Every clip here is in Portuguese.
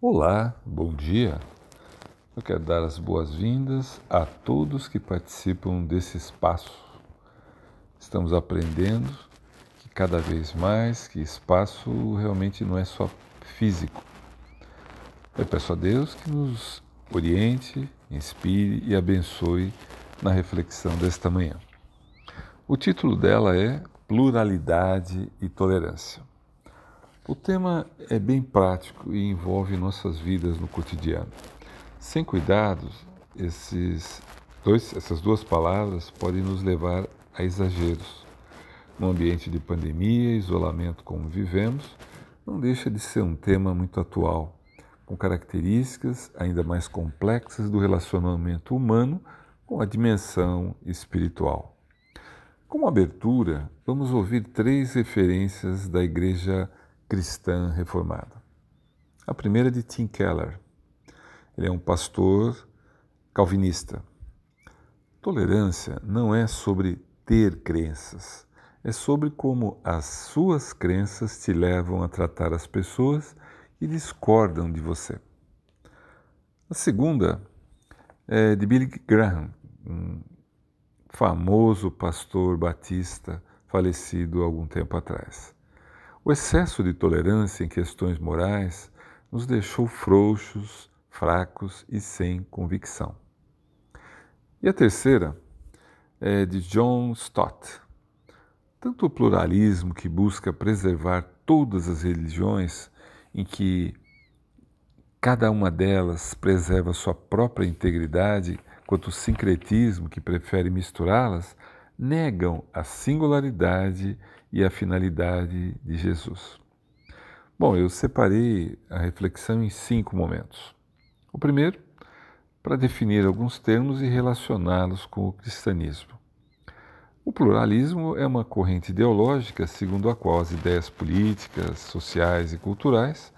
Olá, bom dia. Eu quero dar as boas-vindas a todos que participam desse espaço. Estamos aprendendo que cada vez mais que espaço realmente não é só físico. Eu peço a Deus que nos oriente, inspire e abençoe na reflexão desta manhã. O título dela é Pluralidade e Tolerância. O tema é bem prático e envolve nossas vidas no cotidiano. Sem cuidados, esses dois, essas duas palavras podem nos levar a exageros. No ambiente de pandemia isolamento como vivemos, não deixa de ser um tema muito atual, com características ainda mais complexas do relacionamento humano com a dimensão espiritual. Como abertura, vamos ouvir três referências da Igreja cristã reformada. A primeira é de Tim Keller. Ele é um pastor calvinista. Tolerância não é sobre ter crenças, é sobre como as suas crenças te levam a tratar as pessoas que discordam de você. A segunda é de Billy Graham, um famoso pastor batista falecido algum tempo atrás. O excesso de tolerância em questões morais nos deixou frouxos, fracos e sem convicção. E a terceira é de John Stott. Tanto o pluralismo que busca preservar todas as religiões, em que cada uma delas preserva sua própria integridade, quanto o sincretismo que prefere misturá-las, negam a singularidade e a finalidade de Jesus. Bom, eu separei a reflexão em cinco momentos. O primeiro, para definir alguns termos e relacioná-los com o cristianismo. O pluralismo é uma corrente ideológica segundo a qual as ideias políticas, sociais e culturais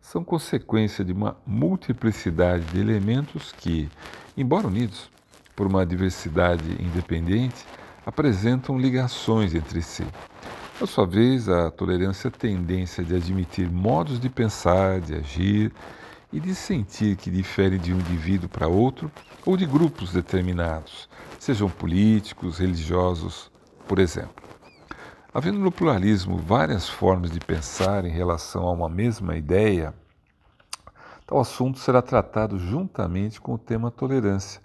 são consequência de uma multiplicidade de elementos que, embora unidos por uma diversidade independente, apresentam ligações entre si. Por sua vez, a tolerância é tendência de admitir modos de pensar, de agir e de sentir que difere de um indivíduo para outro ou de grupos determinados, sejam políticos, religiosos, por exemplo. Havendo no pluralismo várias formas de pensar em relação a uma mesma ideia, tal assunto será tratado juntamente com o tema tolerância,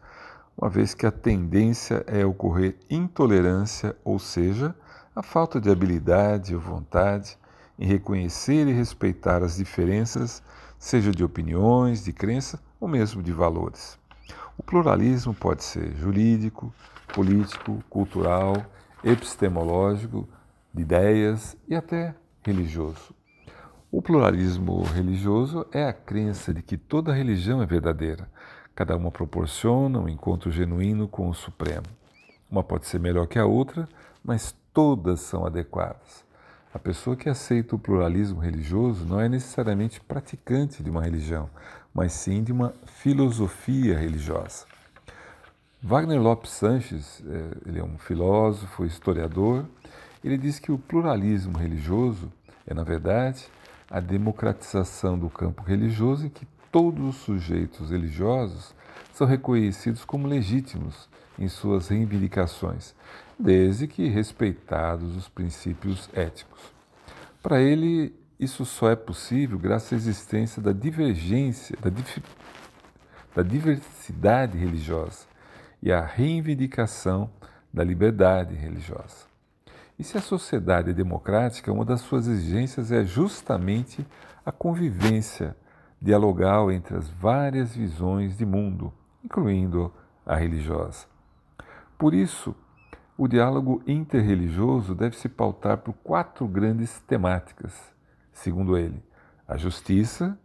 uma vez que a tendência é ocorrer intolerância, ou seja, a falta de habilidade ou vontade em reconhecer e respeitar as diferenças, seja de opiniões, de crença ou mesmo de valores. O pluralismo pode ser jurídico, político, cultural, epistemológico, de ideias e até religioso. O pluralismo religioso é a crença de que toda religião é verdadeira, Cada uma proporciona um encontro genuíno com o Supremo. Uma pode ser melhor que a outra, mas todas são adequadas. A pessoa que aceita o pluralismo religioso não é necessariamente praticante de uma religião, mas sim de uma filosofia religiosa. Wagner Lopes Sanches, é, ele é um filósofo, historiador, ele diz que o pluralismo religioso é, na verdade, a democratização do campo religioso em que todos os sujeitos religiosos são reconhecidos como legítimos em suas reivindicações, desde que respeitados os princípios éticos. Para ele, isso só é possível graças à existência da divergência, da, da diversidade religiosa e à reivindicação da liberdade religiosa. E se a sociedade é democrática, uma das suas exigências é justamente a convivência dialogal entre as várias visões de mundo, incluindo a religiosa. Por isso, o diálogo interreligioso deve se pautar por quatro grandes temáticas, segundo ele: a justiça,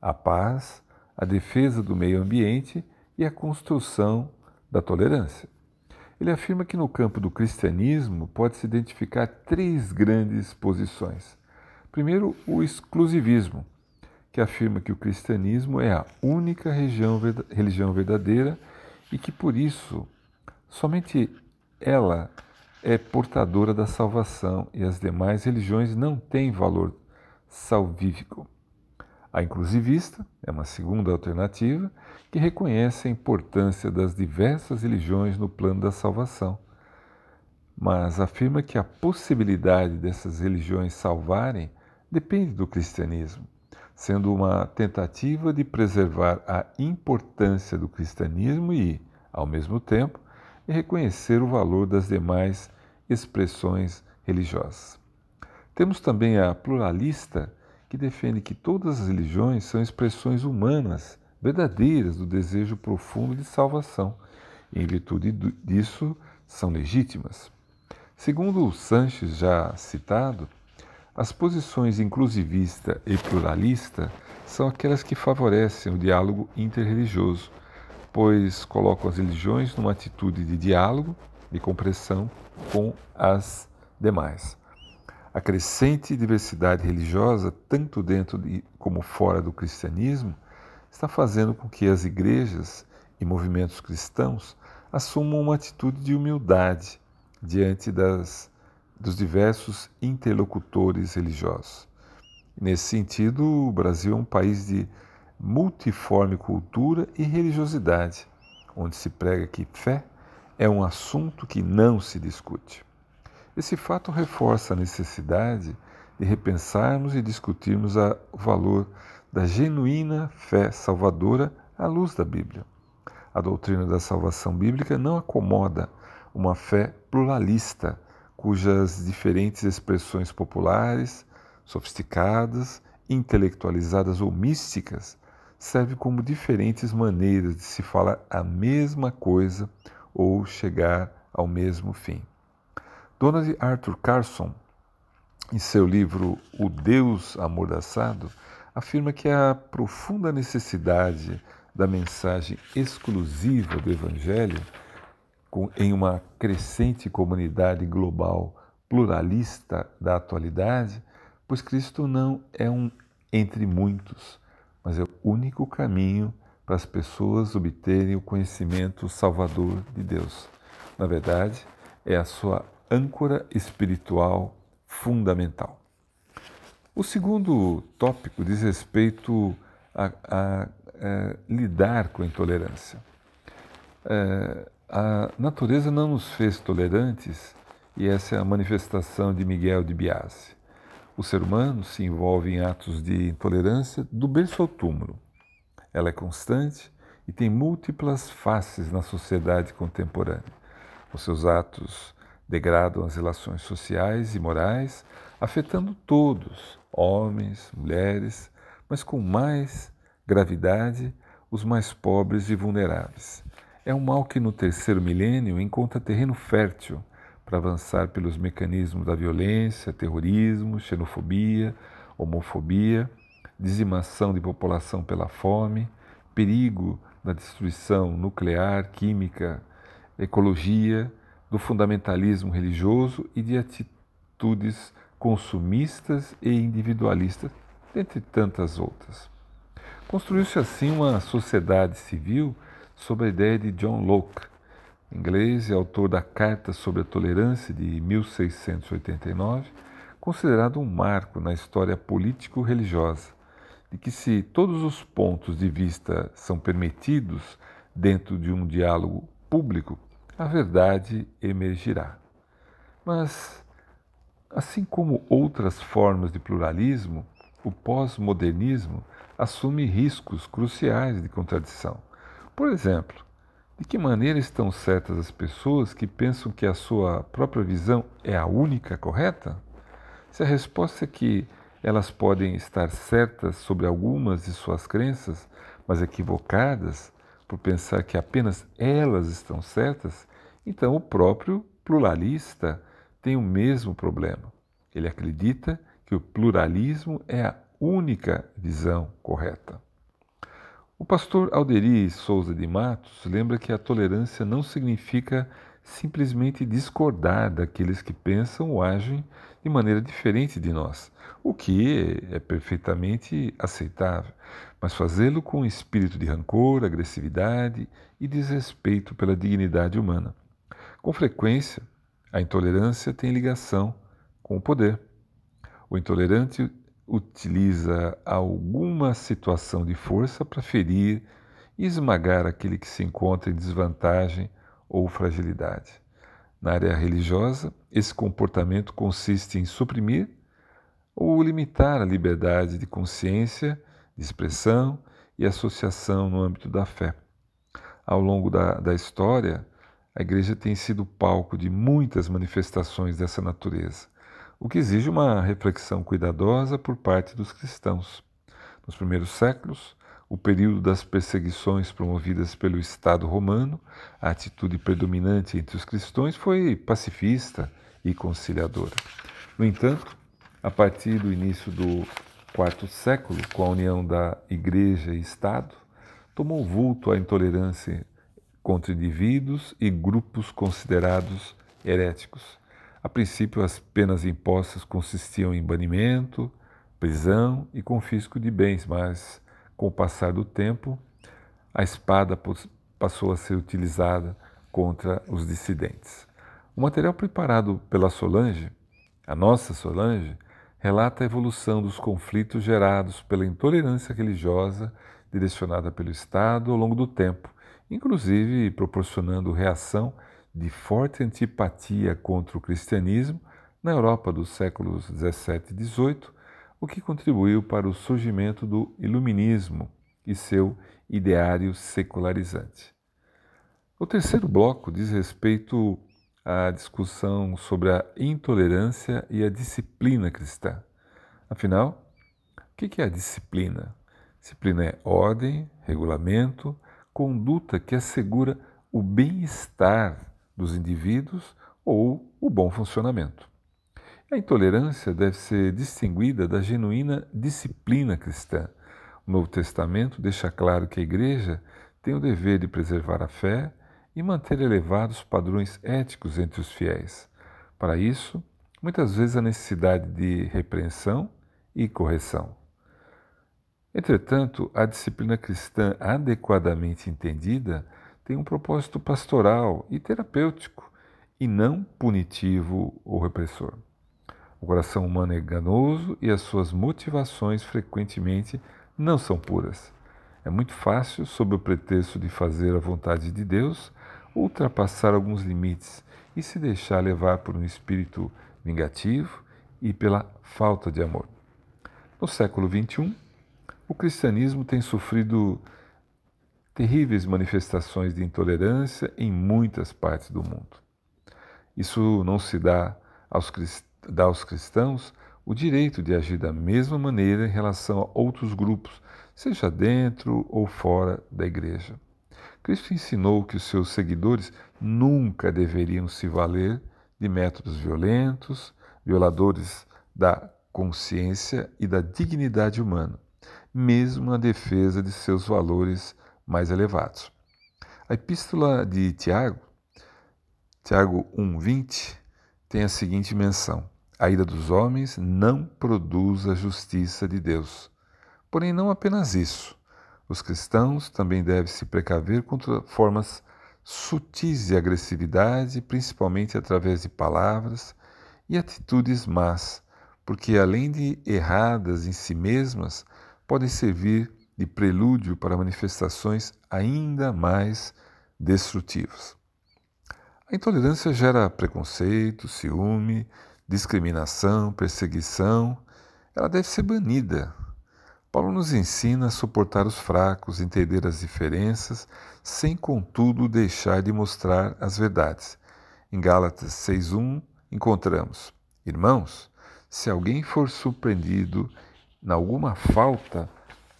a paz, a defesa do meio ambiente e a construção da tolerância. Ele afirma que no campo do cristianismo pode-se identificar três grandes posições. Primeiro, o exclusivismo que afirma que o cristianismo é a única religião verdadeira e que por isso somente ela é portadora da salvação e as demais religiões não têm valor salvífico. A inclusivista é uma segunda alternativa que reconhece a importância das diversas religiões no plano da salvação, mas afirma que a possibilidade dessas religiões salvarem depende do cristianismo, sendo uma tentativa de preservar a importância do cristianismo e, ao mesmo tempo, reconhecer o valor das demais expressões religiosas. Temos também a pluralista, que defende que todas as religiões são expressões humanas, verdadeiras do desejo profundo de salvação, e em virtude disso são legítimas. Segundo o Sanches já citado, as posições inclusivista e pluralista são aquelas que favorecem o diálogo interreligioso, pois colocam as religiões numa atitude de diálogo, de compreensão com as demais. A crescente diversidade religiosa, tanto dentro de, como fora do cristianismo, está fazendo com que as igrejas e movimentos cristãos assumam uma atitude de humildade diante das, dos diversos interlocutores religiosos. Nesse sentido, o Brasil é um país de multiforme cultura e religiosidade, onde se prega que fé é um assunto que não se discute. Esse fato reforça a necessidade de repensarmos e discutirmos o valor da genuína fé salvadora à luz da Bíblia. A doutrina da salvação bíblica não acomoda uma fé pluralista, cujas diferentes expressões populares, sofisticadas, intelectualizadas ou místicas servem como diferentes maneiras de se falar a mesma coisa ou chegar ao mesmo fim. Donald Arthur Carson, em seu livro O Deus Amordaçado, afirma que a profunda necessidade da mensagem exclusiva do Evangelho em uma crescente comunidade global pluralista da atualidade, pois Cristo não é um entre muitos, mas é o único caminho para as pessoas obterem o conhecimento salvador de Deus. Na verdade, é a sua âncora espiritual fundamental. O segundo tópico diz respeito a, a, a é, lidar com a intolerância. É, a natureza não nos fez tolerantes e essa é a manifestação de Miguel de Biase. O ser humano se envolve em atos de intolerância do berço ao túmulo. Ela é constante e tem múltiplas faces na sociedade contemporânea. Os seus atos degradam as relações sociais e morais, afetando todos, homens, mulheres, mas com mais gravidade os mais pobres e vulneráveis. É um mal que no terceiro milênio encontra terreno fértil para avançar pelos mecanismos da violência, terrorismo, xenofobia, homofobia, dizimação de população pela fome, perigo da destruição nuclear, química, ecologia, do fundamentalismo religioso e de atitudes consumistas e individualistas, dentre tantas outras. Construiu-se assim uma sociedade civil sob a ideia de John Locke, inglês e autor da Carta sobre a Tolerância de 1689, considerado um marco na história político-religiosa, de que se todos os pontos de vista são permitidos dentro de um diálogo público, a verdade emergirá. Mas, assim como outras formas de pluralismo, o pós-modernismo assume riscos cruciais de contradição. Por exemplo, de que maneira estão certas as pessoas que pensam que a sua própria visão é a única correta? Se a resposta é que elas podem estar certas sobre algumas de suas crenças, mas equivocadas por pensar que apenas elas estão certas, então, o próprio pluralista tem o mesmo problema. Ele acredita que o pluralismo é a única visão correta. O pastor Alderi Souza de Matos lembra que a tolerância não significa simplesmente discordar daqueles que pensam ou agem de maneira diferente de nós, o que é perfeitamente aceitável, mas fazê-lo com espírito de rancor, agressividade e desrespeito pela dignidade humana. Com frequência, a intolerância tem ligação com o poder. O intolerante utiliza alguma situação de força para ferir e esmagar aquele que se encontra em desvantagem ou fragilidade. Na área religiosa, esse comportamento consiste em suprimir ou limitar a liberdade de consciência, de expressão e associação no âmbito da fé. Ao longo da, da história, a Igreja tem sido palco de muitas manifestações dessa natureza o que exige uma reflexão cuidadosa por parte dos cristãos. Nos primeiros séculos, o período das perseguições promovidas pelo Estado romano, a atitude predominante entre os cristãos foi pacifista e conciliadora. No entanto, a partir do início do quarto século, com a união da Igreja e Estado, tomou vulto a intolerância contra indivíduos e grupos considerados heréticos a princípio, as penas impostas consistiam em banimento, prisão e confisco de bens, mas com o passar do tempo, a espada passou a ser utilizada contra os dissidentes. O material preparado pela Solange, a nossa Solange, relata a evolução dos conflitos gerados pela intolerância religiosa direcionada pelo Estado ao longo do tempo, inclusive proporcionando reação de forte antipatia contra o cristianismo na Europa dos séculos 17 e 18, o que contribuiu para o surgimento do iluminismo e seu ideário secularizante. O terceiro bloco diz respeito à discussão sobre a intolerância e a disciplina cristã. Afinal, o que é a disciplina? Disciplina é ordem, regulamento, conduta que assegura o bem-estar dos indivíduos ou o bom funcionamento. A intolerância deve ser distinguida da genuína disciplina cristã. O Novo Testamento deixa claro que a Igreja tem o dever de preservar a fé e manter elevados padrões éticos entre os fiéis. Para isso, muitas vezes a necessidade de repreensão e correção. Entretanto, a disciplina cristã adequadamente entendida tem um propósito pastoral e terapêutico, e não punitivo ou repressor. O coração humano é enganoso e as suas motivações frequentemente não são puras. É muito fácil, sob o pretexto de fazer a vontade de Deus, ultrapassar alguns limites e se deixar levar por um espírito vingativo e pela falta de amor. No século XXI, o cristianismo tem sofrido terríveis manifestações de intolerância em muitas partes do mundo. Isso não se dá aos, dá aos cristãos o direito de agir da mesma maneira em relação a outros grupos, seja dentro ou fora da igreja. Cristo ensinou que os seus seguidores nunca deveriam se valer de métodos violentos, violadores da consciência e da dignidade humana, mesmo na defesa de seus valores mais elevados. A epístola de Tiago, Tiago 1:20, tem a seguinte menção: A ira dos homens não produz a justiça de Deus. Porém, não apenas isso. Os cristãos também devem se precaver contra formas sutis de agressividade, principalmente através de palavras e atitudes más, porque além de erradas em si mesmas, podem servir de prelúdio para manifestações ainda mais destrutivas. A intolerância gera preconceito, ciúme, discriminação, perseguição. Ela deve ser banida. Paulo nos ensina a suportar os fracos, entender as diferenças, sem contudo deixar de mostrar as verdades. Em Gálatas 6:1 encontramos: Irmãos, se alguém for surpreendido em alguma falta,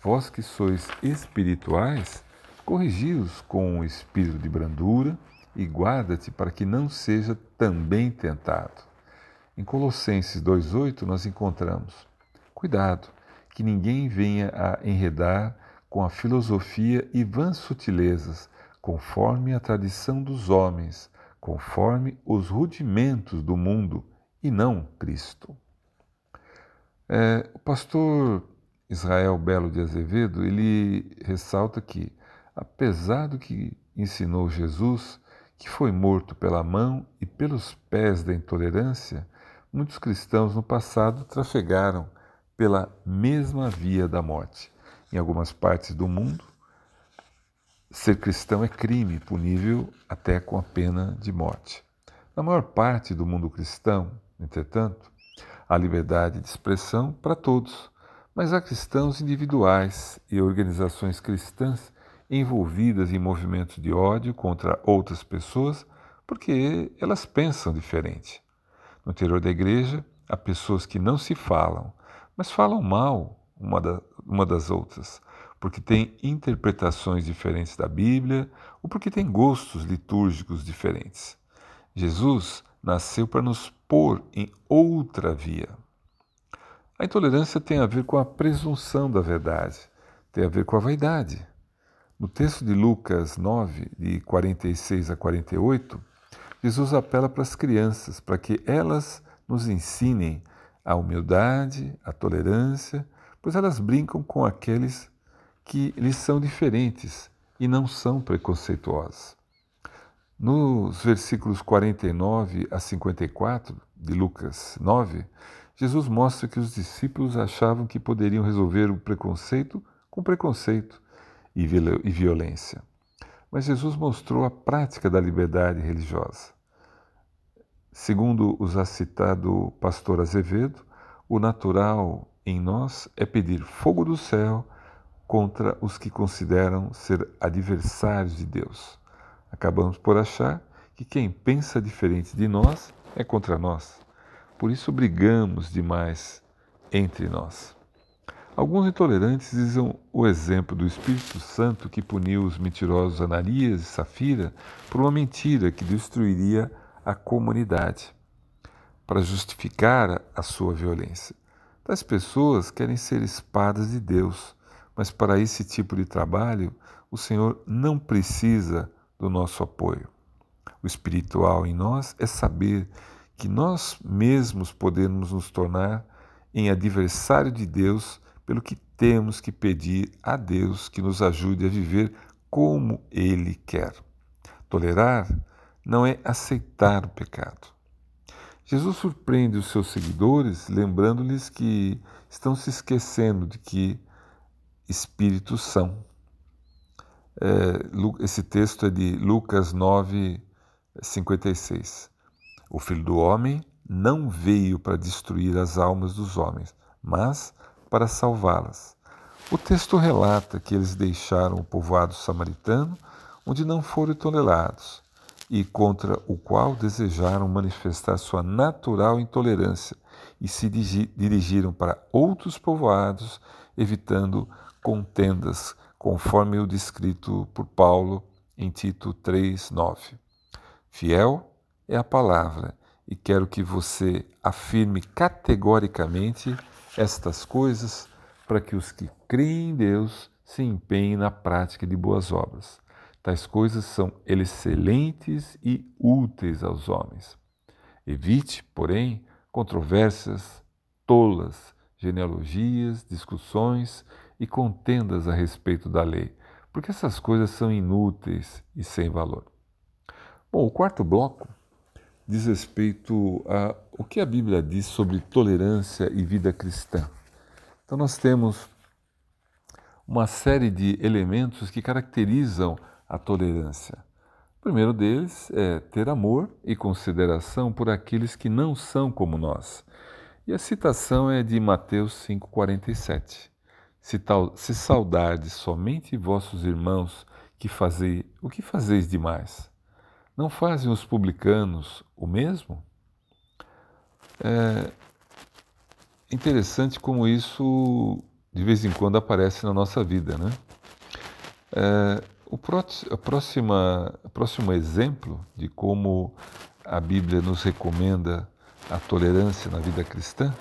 Vós que sois espirituais, corrigi-os com um espírito de brandura e guarda-te para que não seja também tentado. Em Colossenses 2,8 nós encontramos: Cuidado, que ninguém venha a enredar com a filosofia e vãs sutilezas, conforme a tradição dos homens, conforme os rudimentos do mundo, e não Cristo. É, o pastor Israel Belo de Azevedo, ele ressalta que, apesar do que ensinou Jesus, que foi morto pela mão e pelos pés da intolerância, muitos cristãos no passado trafegaram pela mesma via da morte. Em algumas partes do mundo, ser cristão é crime, punível até com a pena de morte. Na maior parte do mundo cristão, entretanto, há liberdade de expressão para todos, mas há cristãos individuais e organizações cristãs envolvidas em movimentos de ódio contra outras pessoas porque elas pensam diferente. No interior da igreja, há pessoas que não se falam, mas falam mal uma, da, uma das outras, porque têm interpretações diferentes da Bíblia ou porque têm gostos litúrgicos diferentes. Jesus nasceu para nos pôr em outra via. A intolerância tem a ver com a presunção da verdade, tem a ver com a vaidade. No texto de Lucas 9, de 46 a 48, Jesus apela para as crianças, para que elas nos ensinem a humildade, a tolerância, pois elas brincam com aqueles que lhes são diferentes e não são preconceituosos. Nos versículos 49 a 54 de Lucas 9, Jesus mostra que os discípulos achavam que poderiam resolver o preconceito com preconceito e violência. Mas Jesus mostrou a prática da liberdade religiosa. Segundo o já citado pastor Azevedo, o natural em nós é pedir fogo do céu contra os que consideram ser adversários de Deus. Acabamos por achar que quem pensa diferente de nós é contra nós. Por isso brigamos demais entre nós. Alguns intolerantes dizem o exemplo do Espírito Santo que puniu os mentirosos Ananias e Safira por uma mentira que destruiria a comunidade, para justificar a sua violência. Tais pessoas querem ser espadas de Deus mas para esse tipo de trabalho, o Senhor não precisa do nosso apoio. O espiritual em nós é saber que nós mesmos podemos nos tornar em adversário de Deus, pelo que temos que pedir a Deus que nos ajude a viver como Ele quer. Tolerar não é aceitar o pecado. Jesus surpreende os seus seguidores, lembrando-lhes que estão se esquecendo de que espíritos são. É, esse texto é de Lucas 9, 56. O Filho do Homem não veio para destruir as almas dos homens, mas para salvá-las. O texto relata que eles deixaram o povoado samaritano, onde não foram tolerados, e contra o qual desejaram manifestar sua natural intolerância, e se dirigiram para outros povoados, evitando contendas, conforme o descrito por Paulo em Tito 3:9. Fiel é a palavra, e quero que você afirme categoricamente estas coisas para que os que creem em Deus se empenhem na prática de boas obras. Tais coisas são excelentes e úteis aos homens. Evite, porém, controvérsias tolas, genealogias, discussões e contendas a respeito da lei, porque essas coisas são inúteis e sem valor. Bom, o quarto bloco diz respeito a o que a Bíblia diz sobre tolerância e vida cristã. Então nós temos uma série de elementos que caracterizam a tolerância. O primeiro deles é ter amor e consideração por aqueles que não são como nós. E a citação é de Mateus 5,47. Se, tal, se saudardes somente vossos irmãos que fazei, o que fazeis demais? Não fazem os publicanos o mesmo? É interessante como isso de vez em quando aparece na nossa vida, né? É, o próximo, exemplo de como a Bíblia nos recomenda a tolerância na vida cristã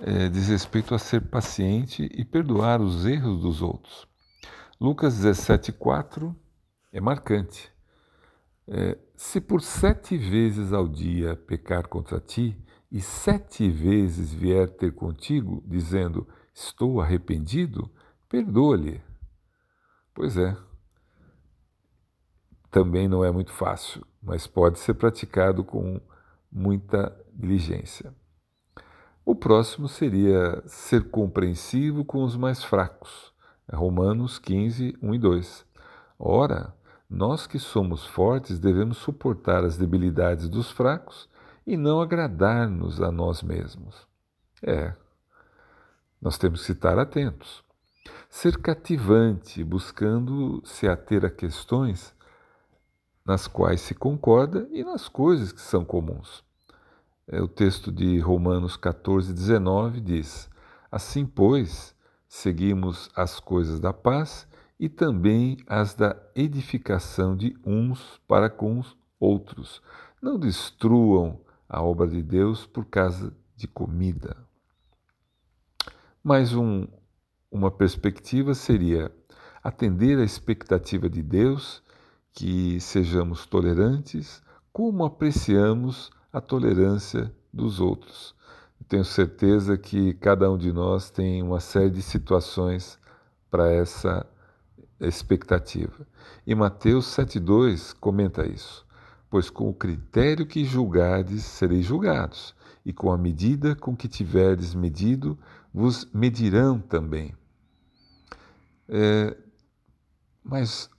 é, diz respeito a ser paciente e perdoar os erros dos outros. Lucas 17,4 é marcante. É, se por sete vezes ao dia pecar contra ti, e sete vezes vier ter contigo, dizendo: Estou arrependido, perdoa-lhe. Pois é. Também não é muito fácil, mas pode ser praticado com muita diligência. O próximo seria ser compreensivo com os mais fracos. É Romanos 15, 1 e 2. Ora, nós que somos fortes devemos suportar as debilidades dos fracos e não agradar-nos a nós mesmos. É, nós temos que estar atentos. Ser cativante, buscando se ater a questões nas quais se concorda e nas coisas que são comuns. É, o texto de Romanos 14, 19 diz: Assim, pois, seguimos as coisas da paz e também as da edificação de uns para com os outros. Não destruam a obra de Deus por causa de comida. Mais um, uma perspectiva seria atender à expectativa de Deus que sejamos tolerantes, como apreciamos a tolerância dos outros. Tenho certeza que cada um de nós tem uma série de situações para essa expectativa. E Mateus 7,2 comenta isso. Pois com o critério que julgardes, sereis julgados, e com a medida com que tiverdes medido, vos medirão também. É, mas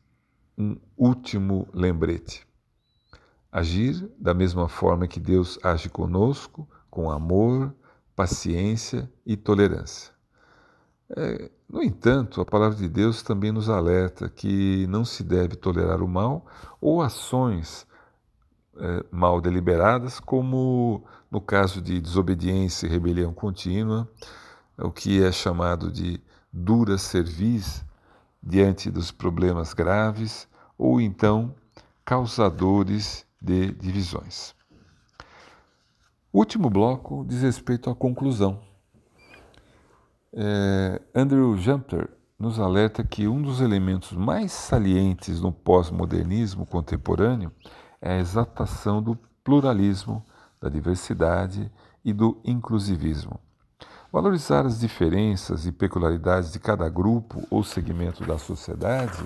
um último lembrete. Agir da mesma forma que Deus age conosco, com amor, paciência e tolerância. É, no entanto, a palavra de Deus também nos alerta que não se deve tolerar o mal ou ações é, mal deliberadas, como no caso de desobediência e rebelião contínua, o que é chamado de dura cerviz diante dos problemas graves, ou então causadores de divisões. O último bloco diz respeito à conclusão. É, Andrew Jumper nos alerta que um dos elementos mais salientes no pós-modernismo contemporâneo é a exaltação do pluralismo, da diversidade e do inclusivismo. Valorizar as diferenças e peculiaridades de cada grupo ou segmento da sociedade,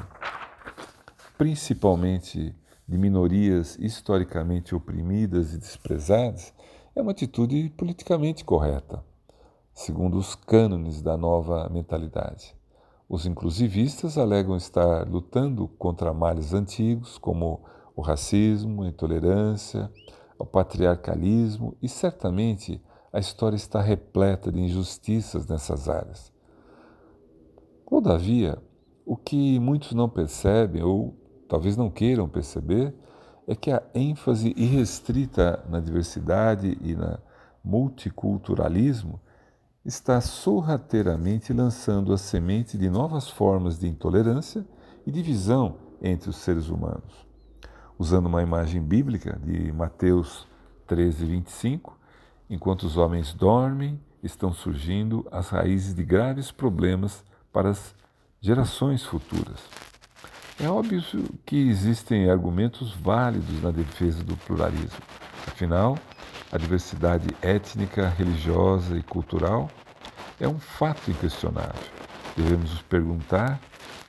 principalmente de minorias historicamente oprimidas e desprezadas, é uma atitude politicamente correta segundo os cânones da nova mentalidade. Os inclusivistas alegam estar lutando contra males antigos, como o racismo, a intolerância, o patriarcalismo, e certamente a história está repleta de injustiças nessas áreas. Todavia, o que muitos não percebem, ou talvez não queiram perceber, é que a ênfase irrestrita na diversidade e na multiculturalismo está sorrateiramente lançando a semente de novas formas de intolerância e divisão entre os seres humanos. Usando uma imagem bíblica de Mateus 13, 25, enquanto os homens dormem, estão surgindo as raízes de graves problemas para as gerações futuras. É óbvio que existem argumentos válidos na defesa do pluralismo. Afinal, a diversidade étnica, religiosa e cultural é um fato inquestionável. Devemos nos perguntar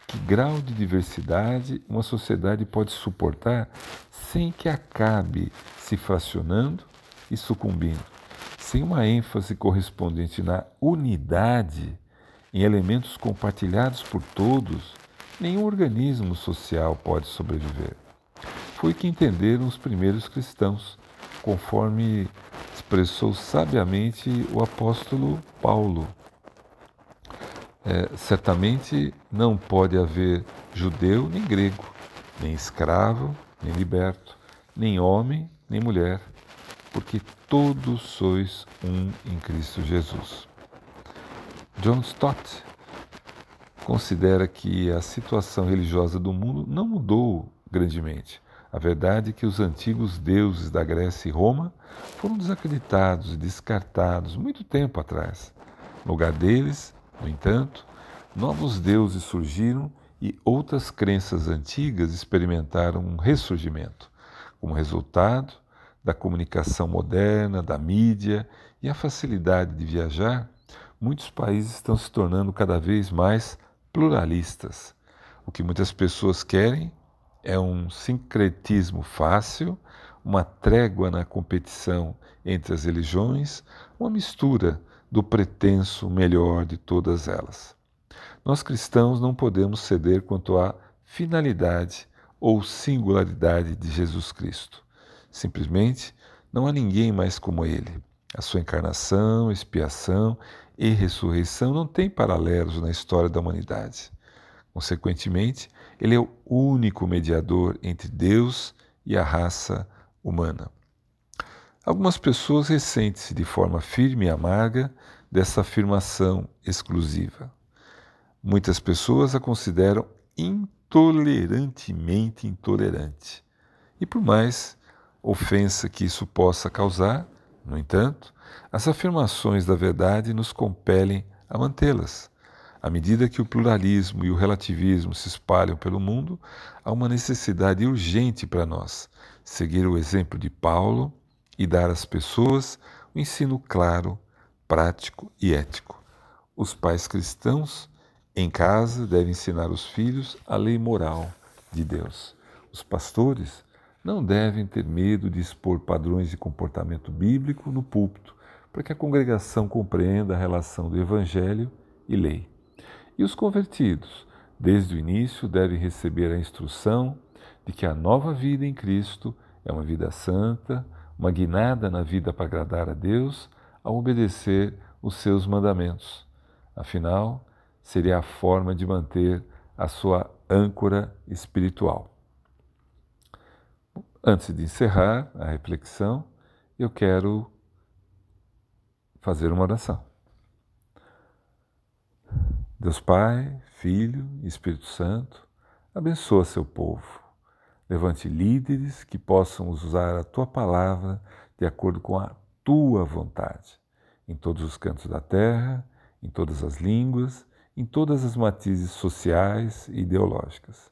que grau de diversidade uma sociedade pode suportar sem que acabe se fracionando e sucumbindo, sem uma ênfase correspondente na unidade, em elementos compartilhados por todos, nenhum organismo social pode sobreviver. Foi o que entenderam os primeiros cristãos conforme expressou sabiamente o apóstolo Paulo. É, certamente não pode haver judeu nem grego, nem escravo nem liberto, nem homem nem mulher, porque todos sois um em Cristo Jesus. John Stott considera que a situação religiosa do mundo não mudou grandemente a verdade é que os antigos deuses da Grécia e Roma foram desacreditados e descartados muito tempo atrás. No lugar deles, no entanto, novos deuses surgiram e outras crenças antigas experimentaram um ressurgimento, como resultado da comunicação moderna, da mídia e a facilidade de viajar. Muitos países estão se tornando cada vez mais pluralistas. O que muitas pessoas querem é um sincretismo fácil, uma trégua na competição entre as religiões, uma mistura do pretenso melhor de todas elas. Nós cristãos não podemos ceder quanto à finalidade ou singularidade de Jesus Cristo. Simplesmente não há ninguém mais como ele. A sua encarnação, expiação e ressurreição não têm paralelos na história da humanidade. Consequentemente, ele é o único mediador entre Deus e a raça humana. Algumas pessoas ressentem-se de forma firme e amarga dessa afirmação exclusiva. Muitas pessoas a consideram intolerantemente intolerante. E por mais ofensa que isso possa causar, no entanto, as afirmações da verdade nos compelem a mantê-las. À medida que o pluralismo e o relativismo se espalham pelo mundo, há uma necessidade urgente para nós seguir o exemplo de Paulo e dar às pessoas o um ensino claro, prático e ético. Os pais cristãos em casa devem ensinar os filhos a lei moral de Deus. Os pastores não devem ter medo de expor padrões de comportamento bíblico no púlpito, para que a congregação compreenda a relação do evangelho e lei. E os convertidos, desde o início, devem receber a instrução de que a nova vida em Cristo é uma vida santa, uma guinada na vida para agradar a Deus, a obedecer os seus mandamentos. Afinal, seria a forma de manter a sua âncora espiritual. Antes de encerrar a reflexão, eu quero fazer uma oração. Deus Pai, Filho e Espírito Santo, abençoa seu povo. Levante líderes que possam usar a tua palavra de acordo com a tua vontade, em todos os cantos da terra, em todas as línguas, em todas as matizes sociais e ideológicas.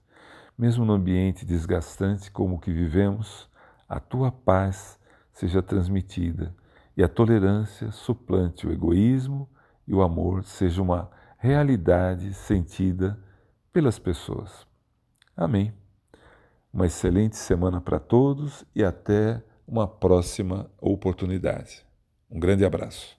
Mesmo no ambiente desgastante como o que vivemos, a tua paz seja transmitida e a tolerância suplante o egoísmo e o amor seja uma realidade sentida pelas pessoas. Amém. Uma excelente semana para todos e até uma próxima oportunidade. Um grande abraço.